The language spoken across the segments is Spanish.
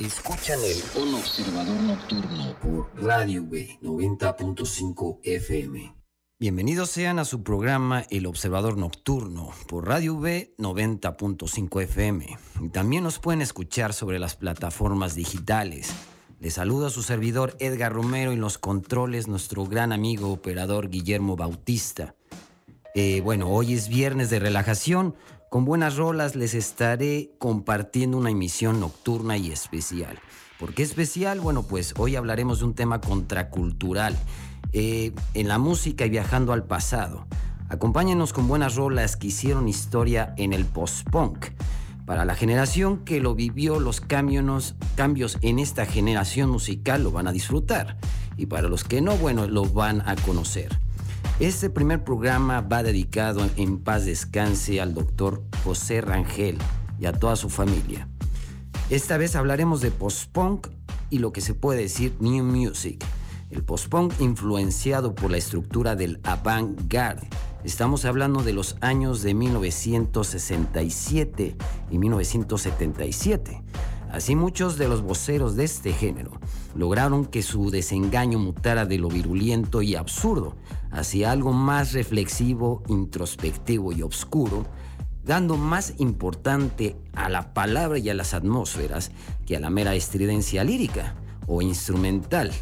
Escuchan el Un Observador Nocturno por Radio B 90.5 FM. Bienvenidos sean a su programa El Observador Nocturno por Radio V 90.5 FM. Y también nos pueden escuchar sobre las plataformas digitales. Les saludo a su servidor Edgar Romero y los controles nuestro gran amigo operador Guillermo Bautista. Eh, bueno, hoy es viernes de relajación. Con buenas rolas les estaré compartiendo una emisión nocturna y especial. ¿Por qué especial? Bueno, pues hoy hablaremos de un tema contracultural eh, en la música y viajando al pasado. Acompáñenos con buenas rolas que hicieron historia en el post-punk. Para la generación que lo vivió, los cambios, cambios en esta generación musical lo van a disfrutar. Y para los que no, bueno, lo van a conocer. Este primer programa va dedicado en paz descanse al doctor José Rangel y a toda su familia. Esta vez hablaremos de post-punk y lo que se puede decir new music. El post-punk influenciado por la estructura del avant-garde. Estamos hablando de los años de 1967 y 1977. Así muchos de los voceros de este género lograron que su desengaño mutara de lo virulento y absurdo hacia algo más reflexivo, introspectivo y oscuro, dando más importante a la palabra y a las atmósferas que a la mera estridencia lírica o instrumental.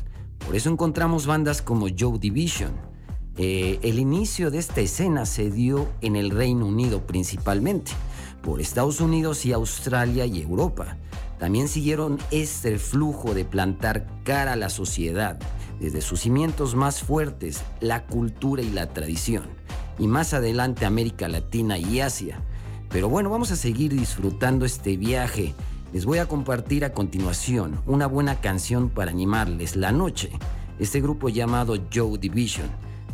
Por eso encontramos bandas como Joe Division. Eh, el inicio de esta escena se dio en el Reino Unido principalmente, por Estados Unidos y Australia y Europa también siguieron este flujo de plantar cara a la sociedad, desde sus cimientos más fuertes, la cultura y la tradición, y más adelante América Latina y Asia. Pero bueno, vamos a seguir disfrutando este viaje. Les voy a compartir a continuación una buena canción para animarles la noche. Este grupo llamado Joe Division,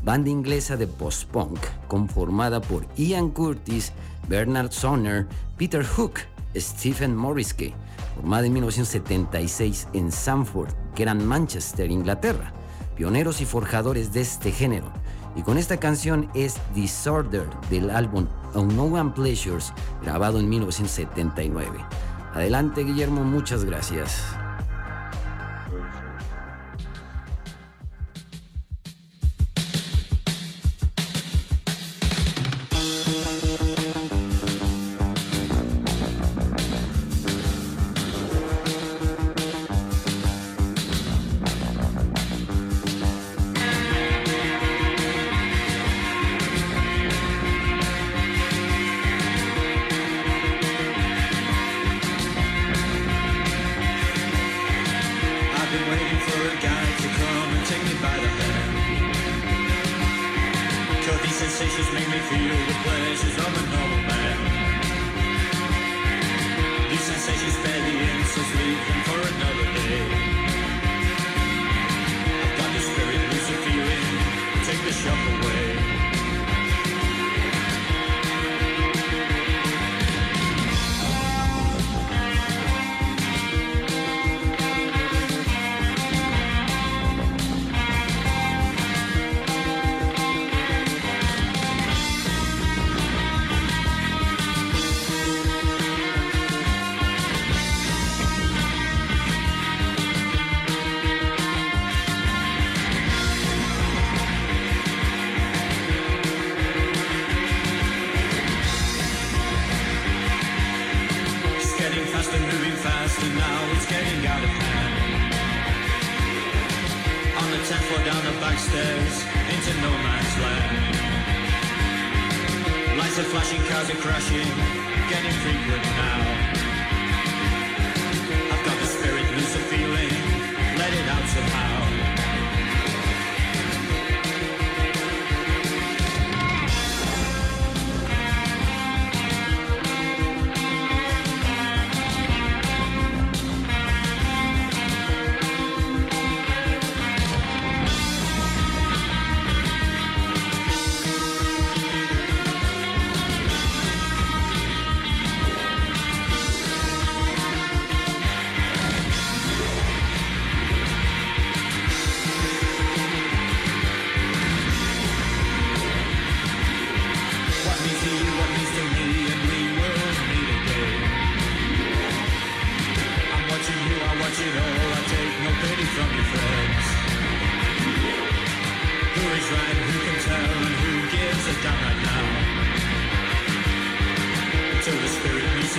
banda inglesa de post-punk, conformada por Ian Curtis, Bernard Sonner, Peter Hook, Stephen Morrisky, formada en 1976 en Sanford, Gran Manchester, Inglaterra, pioneros y forjadores de este género. Y con esta canción es Disorder del álbum Unknown Pleasures, grabado en 1979. Adelante Guillermo, muchas gracias.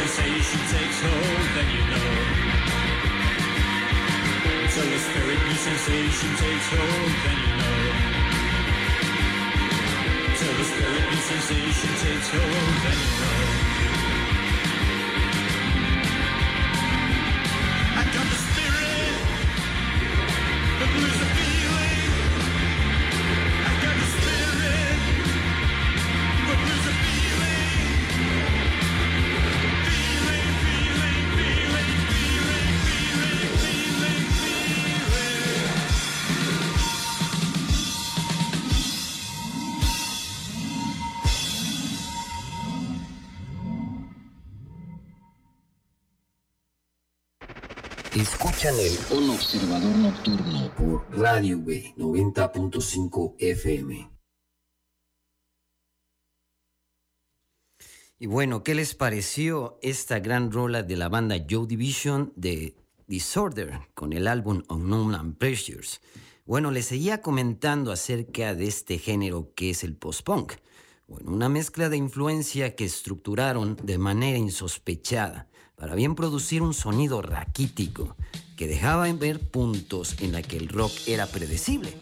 Sensation takes hold, then you know. Until the spirit me sensation takes hold, then you know. Until the spirit me sensation takes hold, then you know. Un Observador Nocturno por Radio B 90.5 FM. Y bueno, ¿qué les pareció esta gran rola de la banda Joe Division de Disorder con el álbum Unknown and Pressures? Bueno, les seguía comentando acerca de este género que es el post-punk. Bueno, una mezcla de influencia que estructuraron de manera insospechada para bien producir un sonido raquítico que dejaba en ver puntos en la que el rock era predecible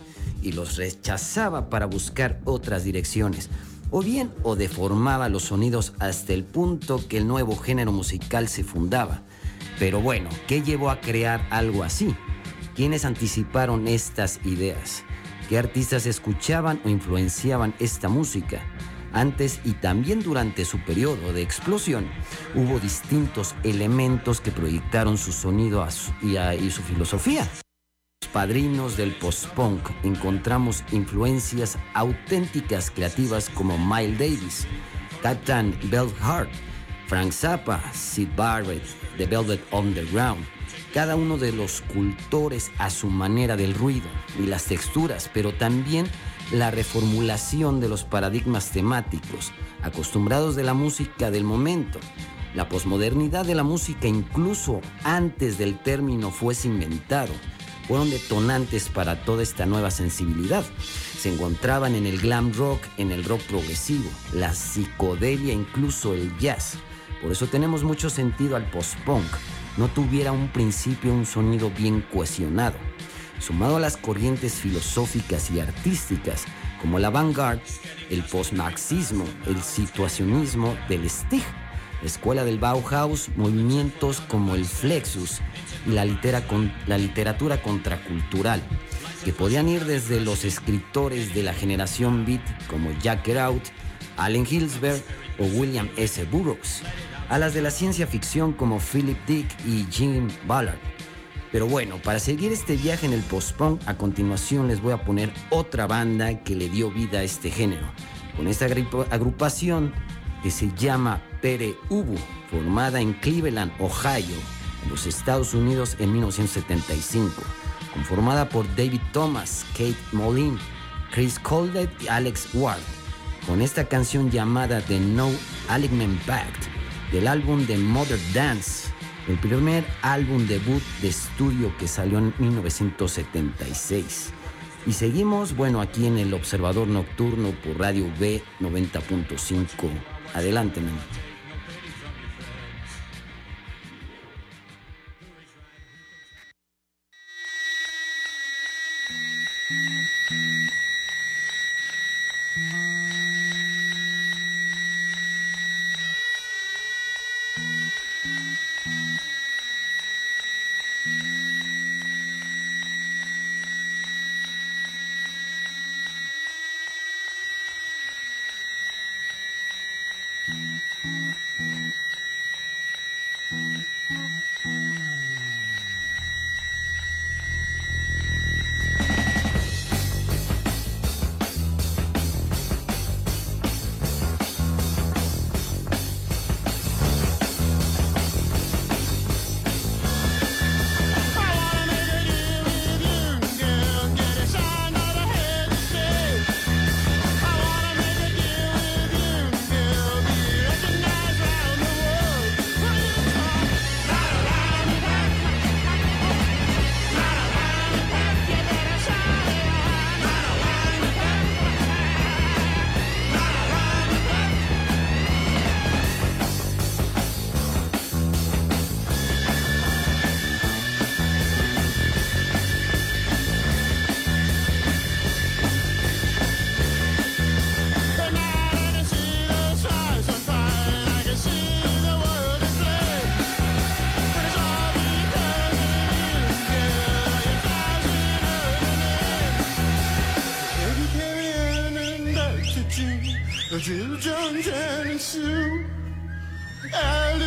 y los rechazaba para buscar otras direcciones, o bien o deformaba los sonidos hasta el punto que el nuevo género musical se fundaba. Pero bueno, ¿qué llevó a crear algo así? ¿Quiénes anticiparon estas ideas? ¿Qué artistas escuchaban o influenciaban esta música? Antes y también durante su periodo de explosión, hubo distintos elementos que proyectaron su sonido y, su filosofía. Los padrinos del post-punk encontramos influencias auténticas creativas como Miles Davis, Captain Belhart, Frank Zappa, Sid Barrett, The Velvet Underground, cada uno de los cultores a su manera del ruido y las texturas, pero también la reformulación de los paradigmas temáticos, acostumbrados de la música del momento. La posmodernidad de la música, incluso antes del término fuese inventado, fueron detonantes para toda esta nueva sensibilidad. Se encontraban en el glam rock, en el rock progresivo, la psicodelia, incluso el jazz. Por eso tenemos mucho sentido al post-punk. No tuviera un principio un sonido bien cohesionado sumado a las corrientes filosóficas y artísticas como la vanguard, el postmarxismo, el situacionismo del Stig, la escuela del Bauhaus, movimientos como el Flexus y la, la literatura contracultural, que podían ir desde los escritores de la generación beat como Jack Kerouac, Allen Hilsberg o William S. Burroughs, a las de la ciencia ficción como Philip Dick y Jim Ballard pero bueno, para seguir este viaje en el post-punk, a continuación les voy a poner otra banda que le dio vida a este género. Con esta agrupación que se llama Pere Ubu, formada en Cleveland, Ohio, en los Estados Unidos en 1975, conformada por David Thomas, Kate Moline, Chris Coldet y Alex Ward, con esta canción llamada The No Alignment Pact del álbum de Mother Dance el primer álbum debut de estudio que salió en 1976. Y seguimos, bueno, aquí en el Observador Nocturno por Radio B 90.5. Adelante, Mm-hmm.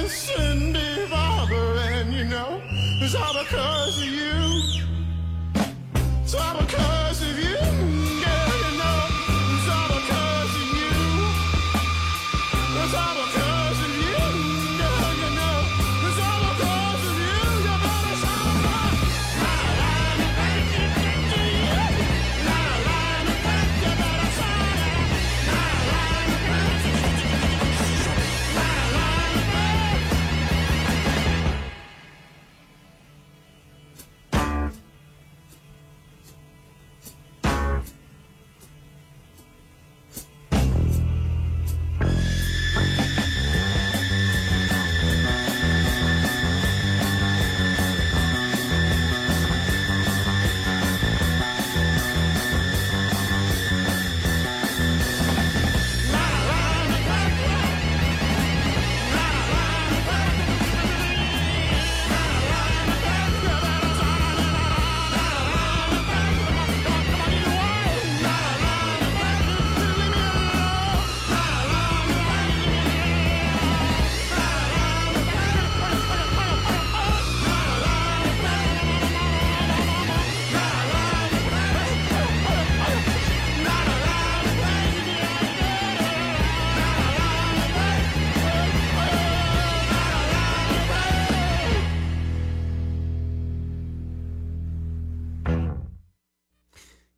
Cindy, Barbara, and you know, it's all because of you.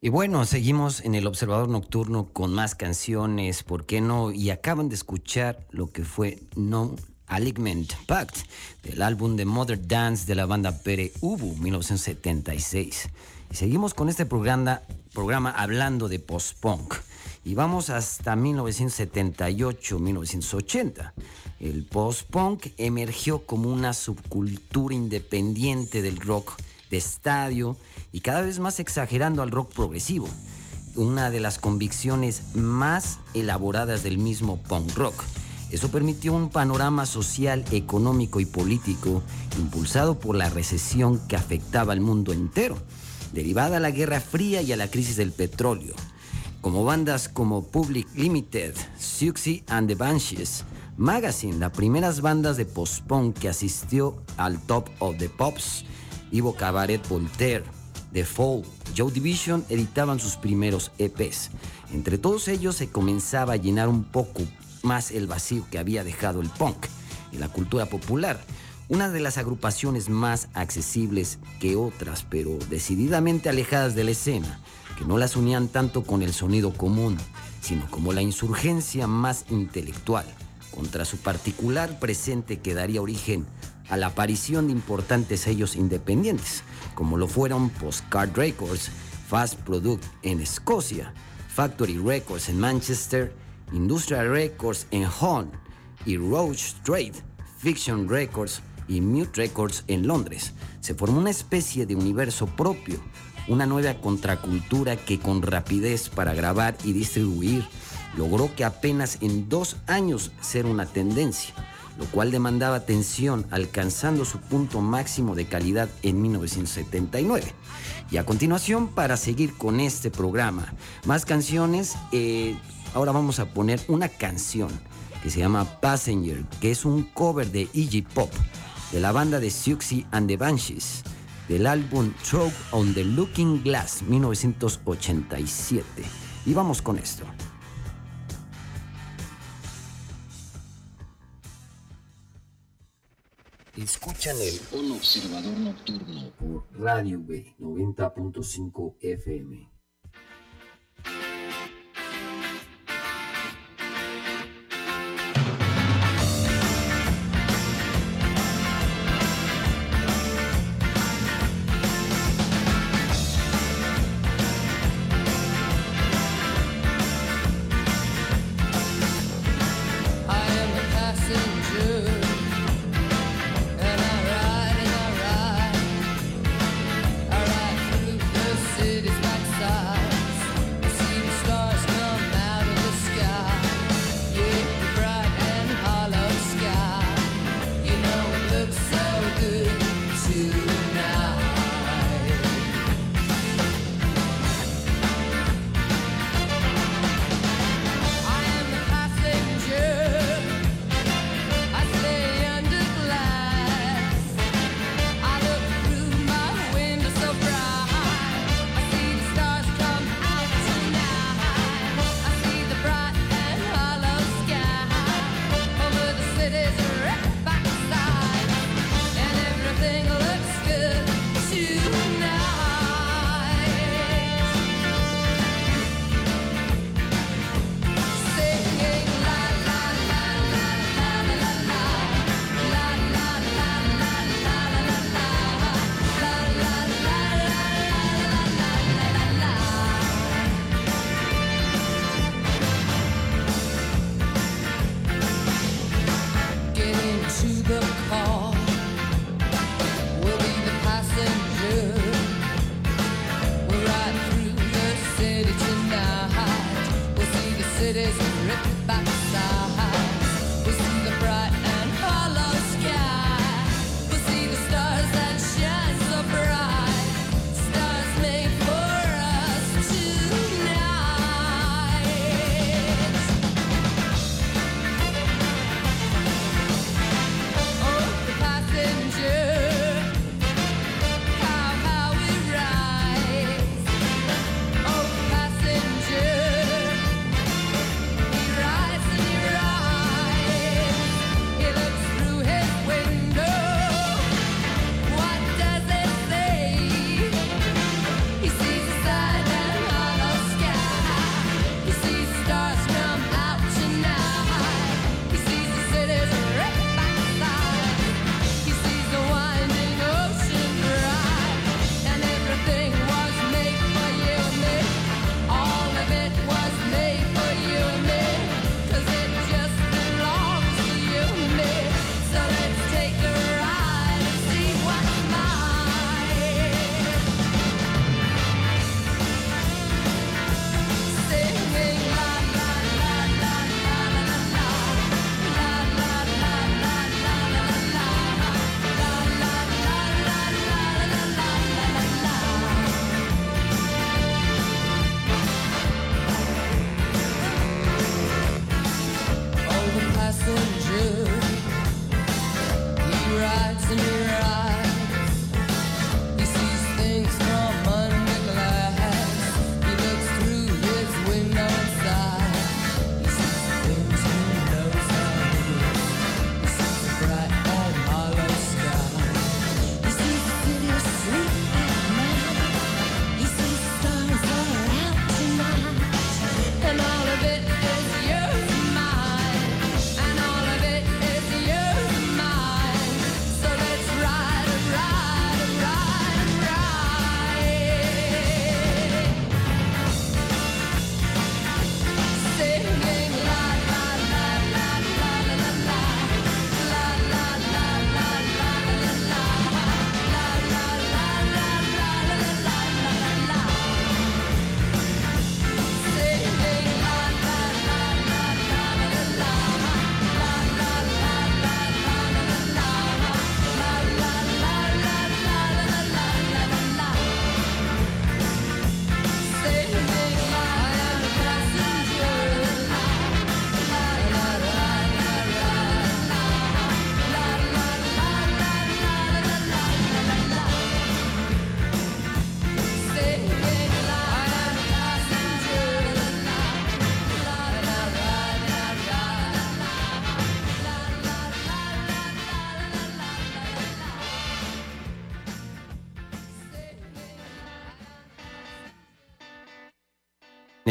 Y bueno, seguimos en el Observador Nocturno con más canciones, ¿por qué no? Y acaban de escuchar lo que fue No Alignment Pact, del álbum de Mother Dance de la banda Pere Ubu, 1976. Y seguimos con este programa, programa hablando de post-punk. Y vamos hasta 1978-1980. El post-punk emergió como una subcultura independiente del rock de estadio y cada vez más exagerando al rock progresivo, una de las convicciones más elaboradas del mismo punk rock. Eso permitió un panorama social, económico y político impulsado por la recesión que afectaba al mundo entero, derivada a la Guerra Fría y a la crisis del petróleo. Como bandas como Public Limited, Siouxsie and the Banshees, Magazine, las primeras bandas de post-punk que asistió al Top of the Pops, Ivo Cabaret Voltaire, The Fall, Joe Division editaban sus primeros EPs. Entre todos ellos se comenzaba a llenar un poco más el vacío que había dejado el punk y la cultura popular. Una de las agrupaciones más accesibles que otras, pero decididamente alejadas de la escena, que no las unían tanto con el sonido común, sino como la insurgencia más intelectual contra su particular presente que daría origen a la aparición de importantes sellos independientes, como lo fueron Postcard Records, Fast Product en Escocia, Factory Records en Manchester, Industrial Records en Hull y Roach Trade, Fiction Records y Mute Records en Londres. Se formó una especie de universo propio, una nueva contracultura que con rapidez para grabar y distribuir logró que apenas en dos años ser una tendencia lo cual demandaba atención, alcanzando su punto máximo de calidad en 1979. Y a continuación, para seguir con este programa, más canciones, eh, ahora vamos a poner una canción que se llama Passenger, que es un cover de Iggy Pop, de la banda de Siouxsie and the Banshees, del álbum Throw on the Looking Glass, 1987. Y vamos con esto. Escuchan el Un Observador Nocturno por Radio B 90.5 FM.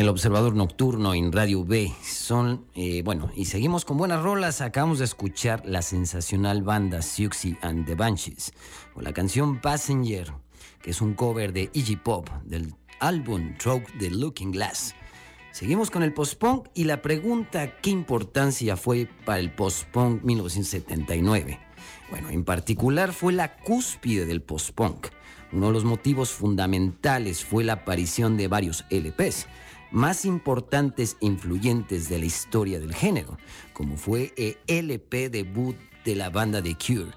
Observador nocturno en Radio B. Son, eh, bueno, y seguimos con buenas rolas. Acabamos de escuchar la sensacional banda Siouxsie and the Banshees, con la canción Passenger, que es un cover de Iggy Pop del álbum Through the Looking Glass. Seguimos con el post-punk y la pregunta, ¿qué importancia fue para el post-punk 1979? Bueno, en particular fue la cúspide del post-punk. Uno de los motivos fundamentales fue la aparición de varios LPs más importantes e influyentes de la historia del género, como fue el LP debut de la banda The Cure,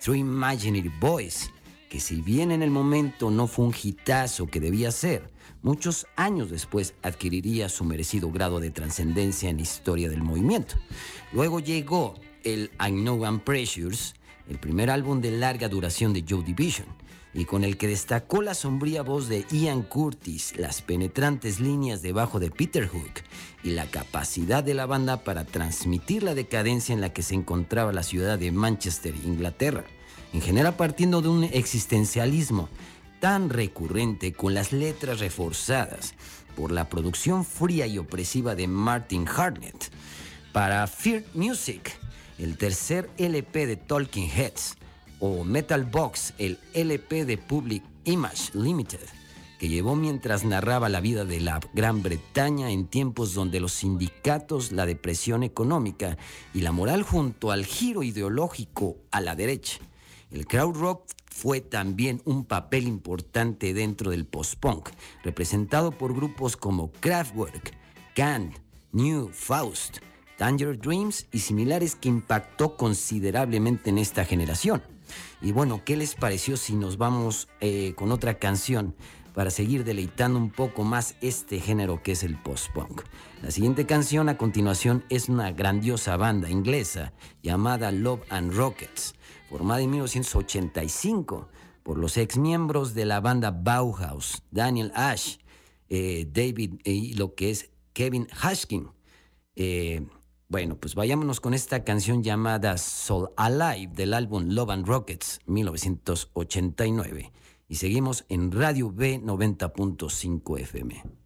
Through Imaginary Boys, que si bien en el momento no fue un hitazo que debía ser, muchos años después adquiriría su merecido grado de trascendencia en la historia del movimiento. Luego llegó el I Know I'm Precious, el primer álbum de larga duración de Joe Division, y con el que destacó la sombría voz de Ian Curtis, las penetrantes líneas de bajo de Peter Hook y la capacidad de la banda para transmitir la decadencia en la que se encontraba la ciudad de Manchester, Inglaterra, en general partiendo de un existencialismo tan recurrente con las letras reforzadas por la producción fría y opresiva de Martin Harnett. Para Fear Music, el tercer LP de Talking Heads, o Metal Box, el LP de Public Image Limited, que llevó mientras narraba la vida de la Gran Bretaña en tiempos donde los sindicatos, la depresión económica y la moral junto al giro ideológico a la derecha. El crowd rock fue también un papel importante dentro del post-punk, representado por grupos como Kraftwerk, Can, New, Faust, Danger Dreams y similares que impactó considerablemente en esta generación. Y bueno, ¿qué les pareció si nos vamos eh, con otra canción para seguir deleitando un poco más este género que es el post-punk? La siguiente canción a continuación es una grandiosa banda inglesa llamada Love and Rockets, formada en 1985 por los ex miembros de la banda Bauhaus, Daniel Ash, eh, David y lo que es Kevin Hashkin. Eh, bueno, pues vayámonos con esta canción llamada Soul Alive del álbum Love and Rockets 1989 y seguimos en Radio B 90.5 FM.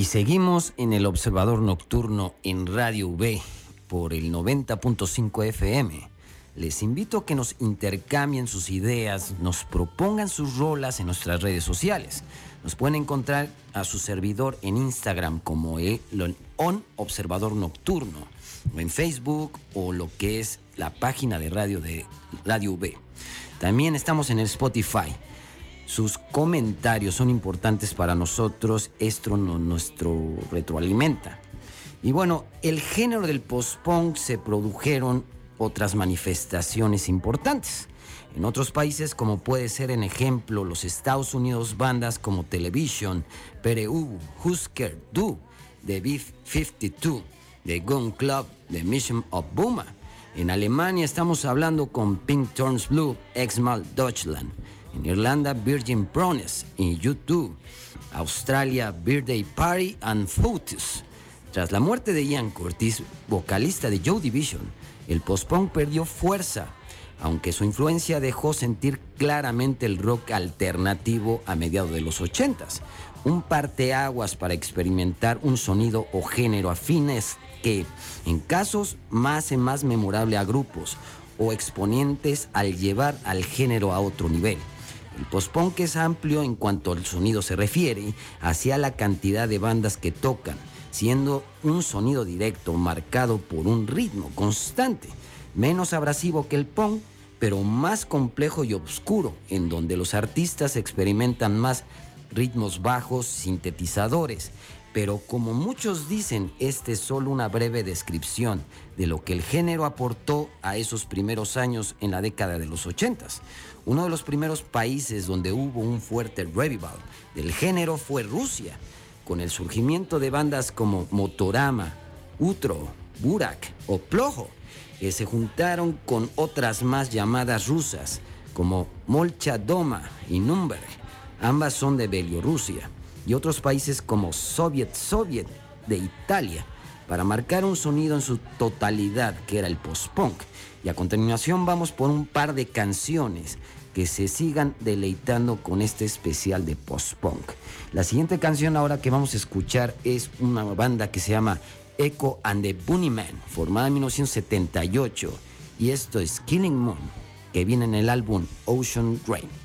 Y seguimos en el Observador Nocturno en Radio V por el 90.5 FM. Les invito a que nos intercambien sus ideas, nos propongan sus rolas en nuestras redes sociales. Nos pueden encontrar a su servidor en Instagram como el On Observador Nocturno, o en Facebook o lo que es la página de radio de Radio V. También estamos en el Spotify. Sus comentarios son importantes para nosotros, esto no, nuestro retroalimenta. Y bueno, el género del post-punk se produjeron otras manifestaciones importantes. En otros países, como puede ser en ejemplo los Estados Unidos, bandas como Television, PRU, Husker Du, The Beef 52, The Gun Club, The Mission of Buma. En Alemania estamos hablando con Pink Turns Blue, Exmal Deutschland. En Irlanda, Virgin Prones. En YouTube, Australia, Birthday Party and Photos. Tras la muerte de Ian Curtis, vocalista de Joe Division, el post-punk perdió fuerza, aunque su influencia dejó sentir claramente el rock alternativo a mediados de los 80s. Un parteaguas para experimentar un sonido o género afines que, en casos, más hace más memorable a grupos o exponentes al llevar al género a otro nivel. El post-punk es amplio en cuanto al sonido se refiere, hacia la cantidad de bandas que tocan, siendo un sonido directo marcado por un ritmo constante, menos abrasivo que el punk, pero más complejo y oscuro, en donde los artistas experimentan más ritmos bajos, sintetizadores. Pero como muchos dicen, este es solo una breve descripción de lo que el género aportó a esos primeros años en la década de los 80. Uno de los primeros países donde hubo un fuerte revival del género fue Rusia, con el surgimiento de bandas como Motorama, Utro, Burak o Plojo, que se juntaron con otras más llamadas rusas, como Molcha Doma y Nürnberg. Ambas son de Bielorrusia y otros países como Soviet Soviet de Italia, para marcar un sonido en su totalidad, que era el post-punk. Y a continuación vamos por un par de canciones que se sigan deleitando con este especial de post-punk. La siguiente canción ahora que vamos a escuchar es una banda que se llama Echo and the Bunnymen, formada en 1978, y esto es Killing Moon, que viene en el álbum Ocean Rain.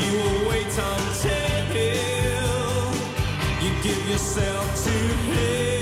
He will wait until you give yourself to him.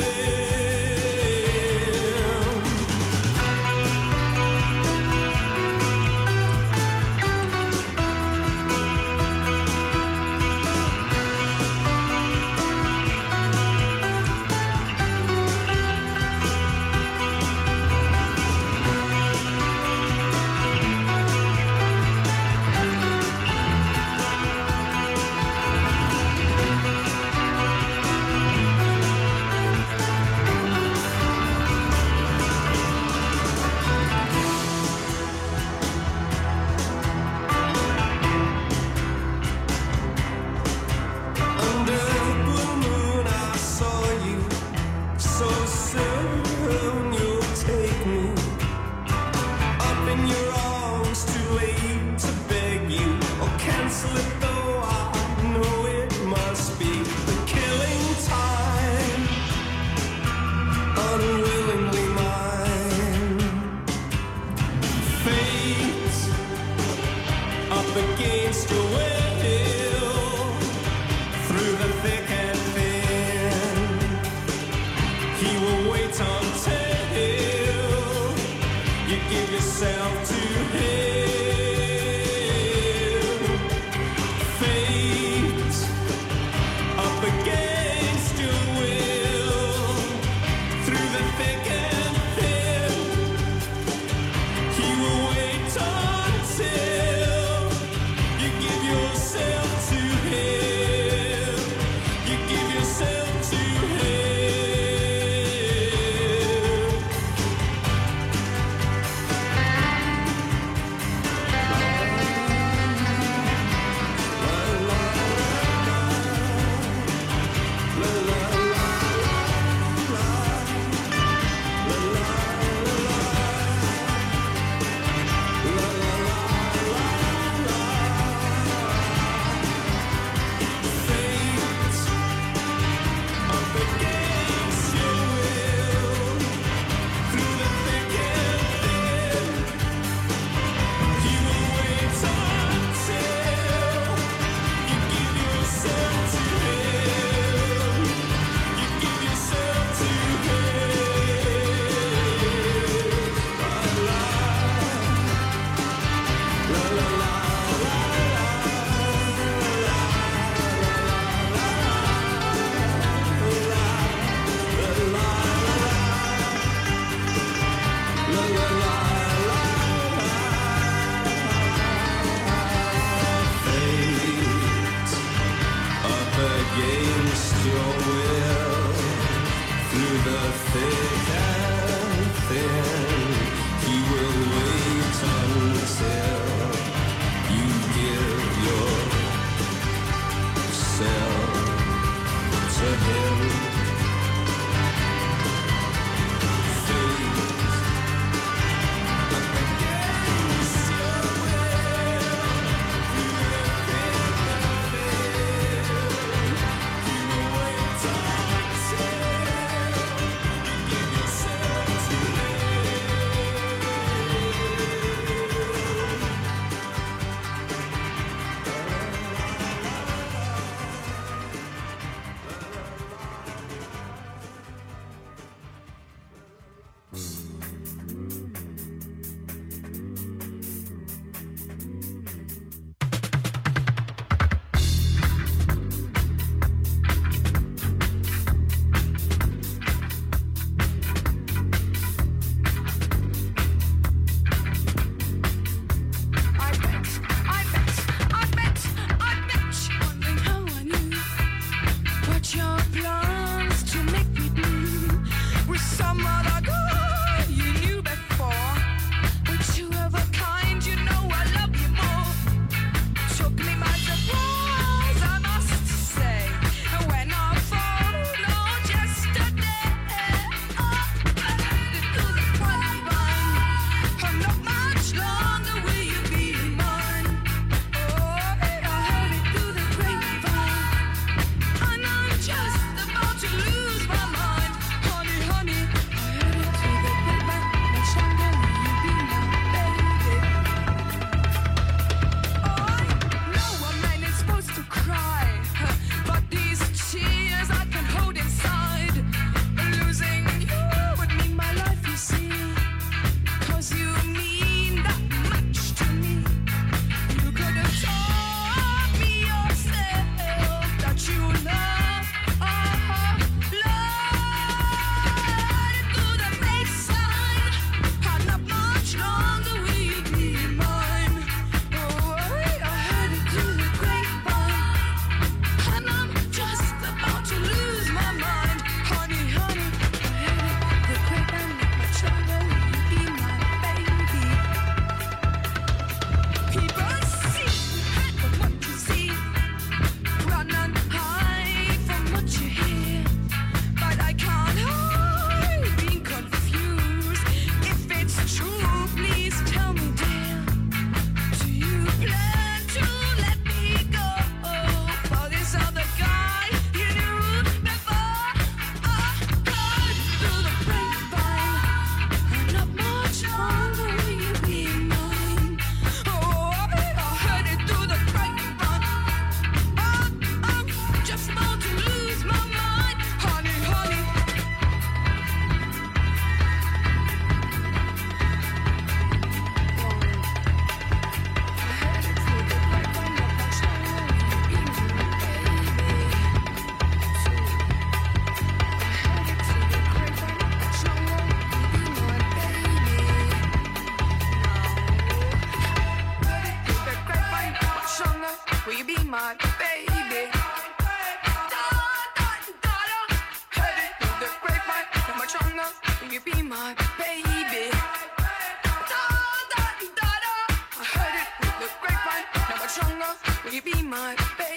Will you be my baby?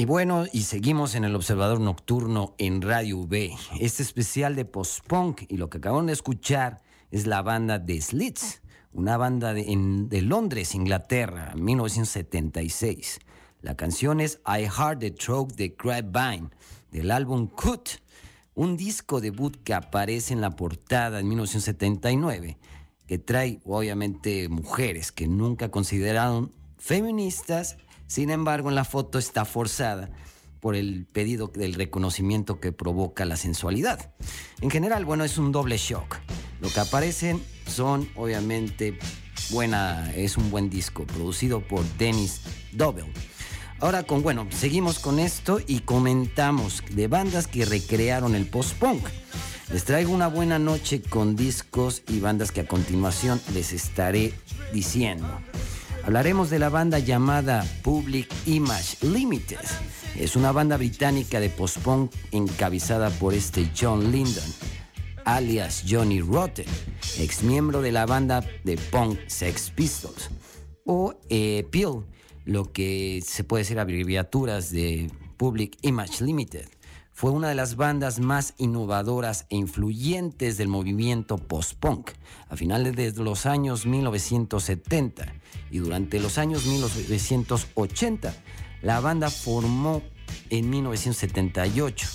Y bueno, y seguimos en el Observador Nocturno en Radio V. Este especial de post-punk y lo que acaban de escuchar es la banda The Slits, una banda de, de Londres, Inglaterra, 1976. La canción es I Heard the Throat the Grapevine del álbum Cut, un disco debut que aparece en la portada en 1979, que trae obviamente mujeres que nunca consideraron feministas, sin embargo en la foto está forzada por el pedido del reconocimiento que provoca la sensualidad. En general, bueno, es un doble shock. Lo que aparecen son obviamente buena, es un buen disco producido por Dennis Dobell. Ahora con, bueno, seguimos con esto y comentamos de bandas que recrearon el post-punk. Les traigo una buena noche con discos y bandas que a continuación les estaré diciendo. Hablaremos de la banda llamada Public Image Limited. Es una banda británica de post-punk encabezada por este John Lindon, alias Johnny Rotten, ex miembro de la banda de punk Sex Pistols, o eh, PIL, lo que se puede decir abreviaturas de Public Image Limited. Fue una de las bandas más innovadoras e influyentes del movimiento post-punk a finales de los años 1970 y durante los años 1980. La banda formó en 1978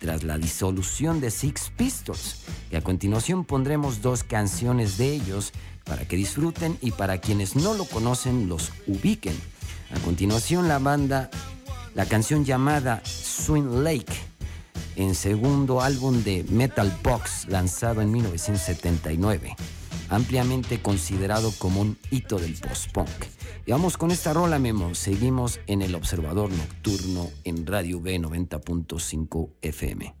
tras la disolución de Six Pistols y a continuación pondremos dos canciones de ellos para que disfruten y para quienes no lo conocen los ubiquen. A continuación la banda, la canción llamada Swing Lake en segundo álbum de Metal Box lanzado en 1979, ampliamente considerado como un hito del post-punk. Y vamos con esta rola, Memo. Seguimos en el Observador Nocturno en Radio B 90.5 FM.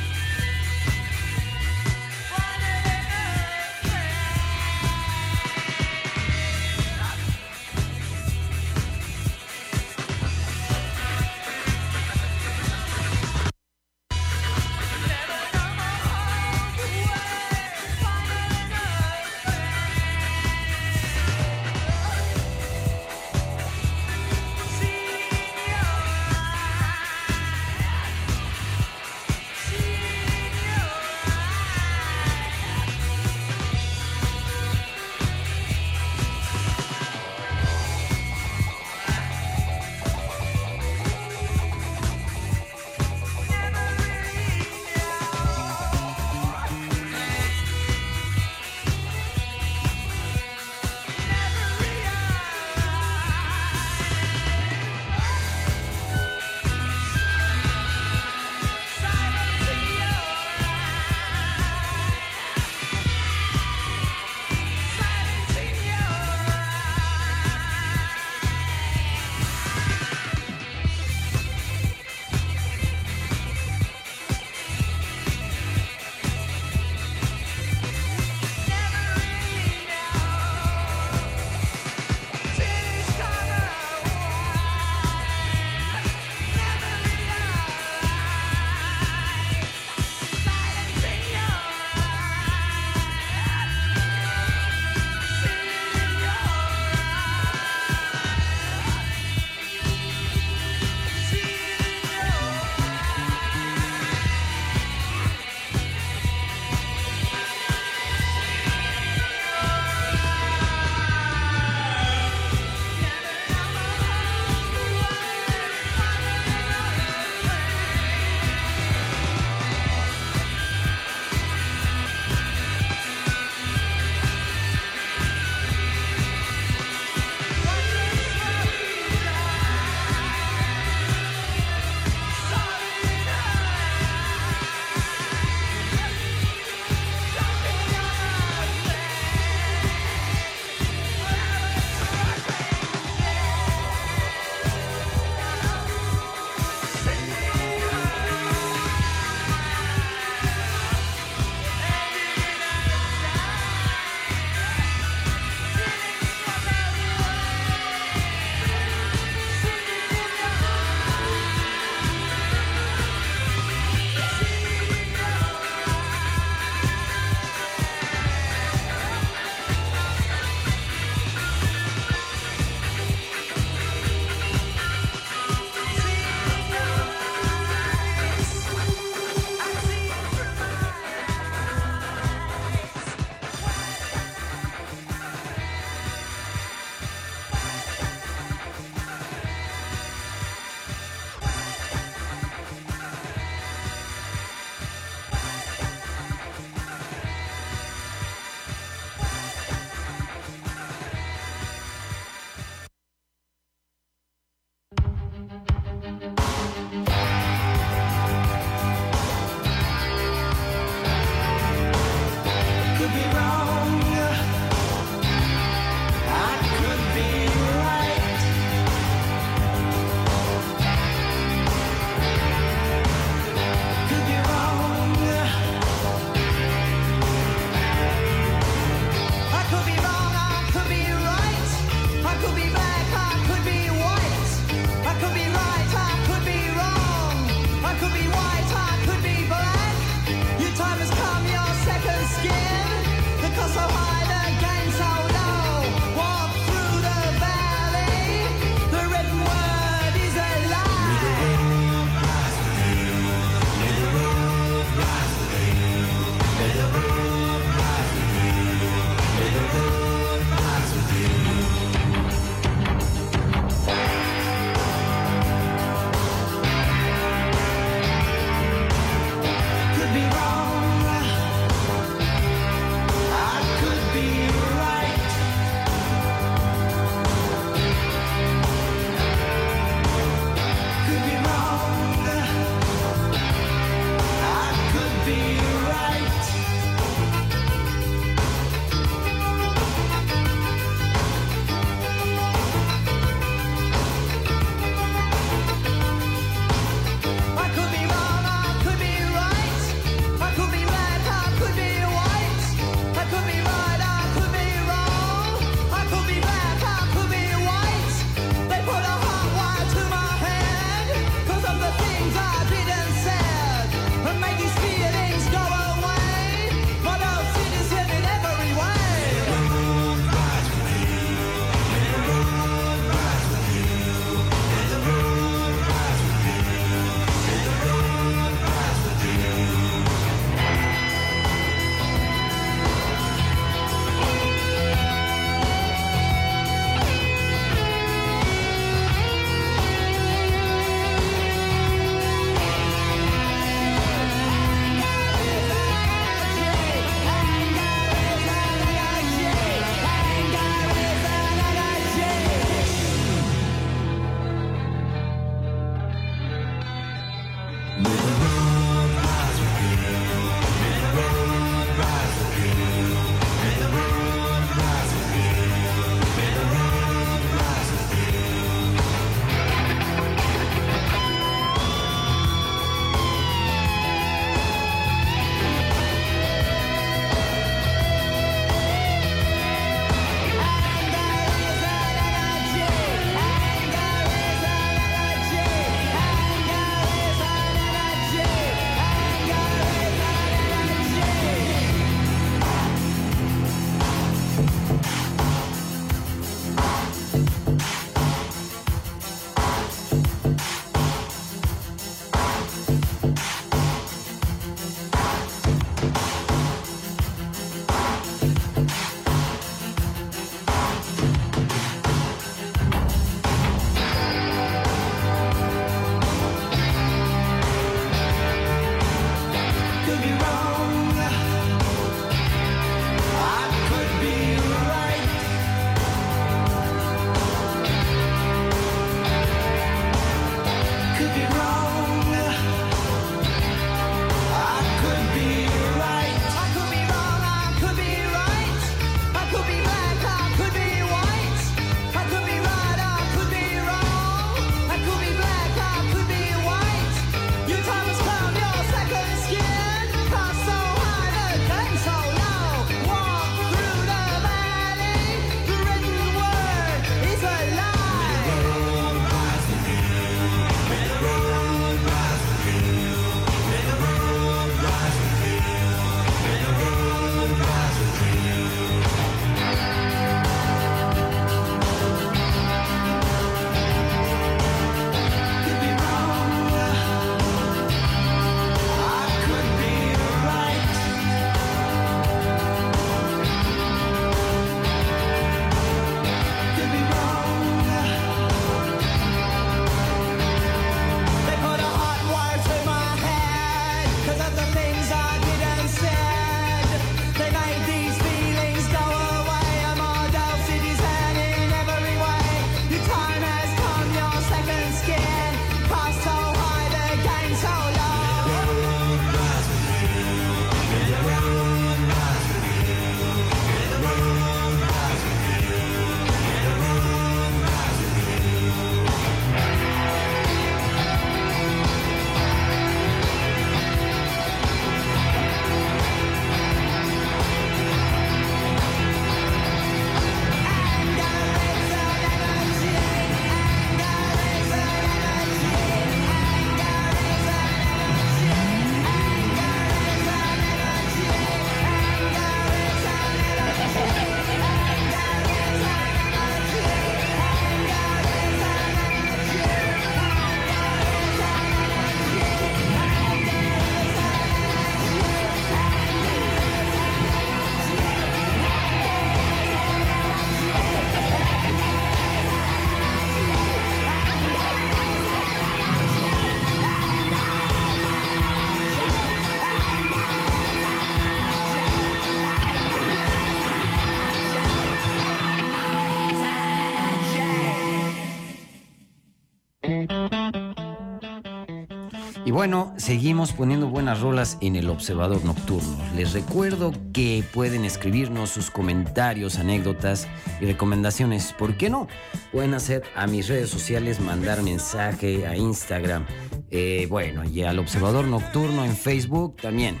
Bueno, seguimos poniendo buenas rolas en el Observador Nocturno. Les recuerdo que pueden escribirnos sus comentarios, anécdotas y recomendaciones. ¿Por qué no? Pueden hacer a mis redes sociales, mandar mensaje a Instagram. Eh, bueno, y al Observador Nocturno en Facebook también.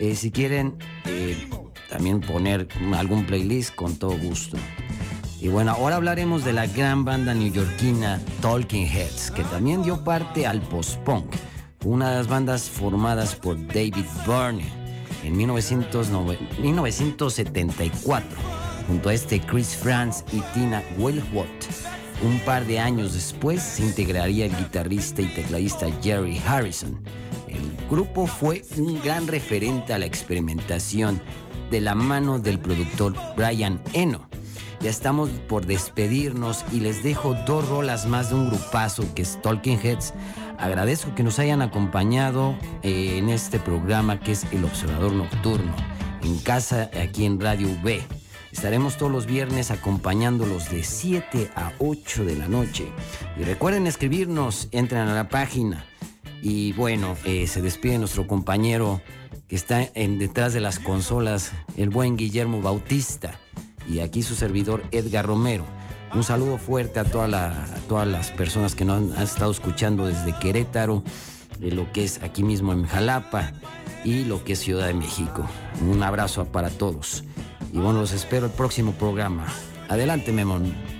Eh, si quieren eh, también poner algún playlist con todo gusto. Y bueno, ahora hablaremos de la gran banda neoyorquina Talking Heads, que también dio parte al post-punk una de las bandas formadas por David Byrne en 1974, junto a este Chris Franz y Tina Wellwood. Un par de años después se integraría el guitarrista y tecladista Jerry Harrison. El grupo fue un gran referente a la experimentación de la mano del productor Brian Eno. Ya estamos por despedirnos y les dejo dos rolas más de un grupazo que es Talking Heads Agradezco que nos hayan acompañado eh, en este programa que es El Observador Nocturno, en casa aquí en Radio V. Estaremos todos los viernes acompañándolos de 7 a 8 de la noche. Y recuerden escribirnos, entren a la página. Y bueno, eh, se despide nuestro compañero que está en, detrás de las consolas, el buen Guillermo Bautista. Y aquí su servidor Edgar Romero. Un saludo fuerte a, todas las personas que nos han, estado escuchando desde Querétaro, de lo que es aquí mismo en Jalapa y lo que es Ciudad de México. Un abrazo para todos. Y bueno, los espero el próximo programa. Adelante, Memón.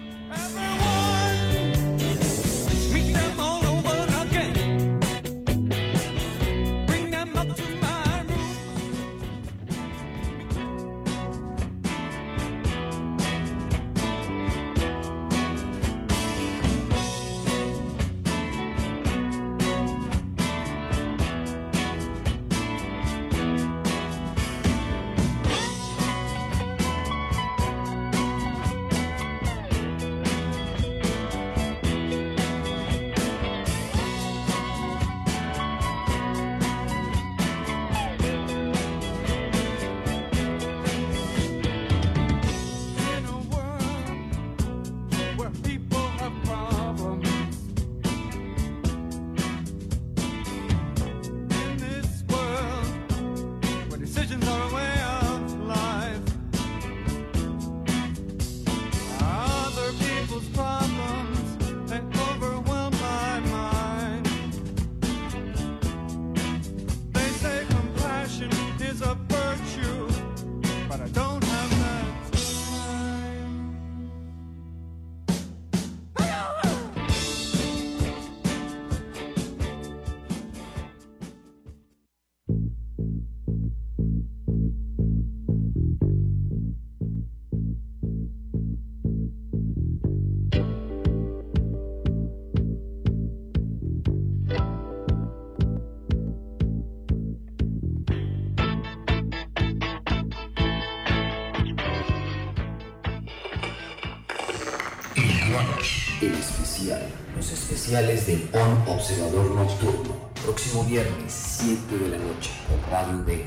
Especiales del On Observador Nocturno. Próximo viernes, 7 de la noche, por Radio de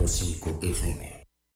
90.5 FM.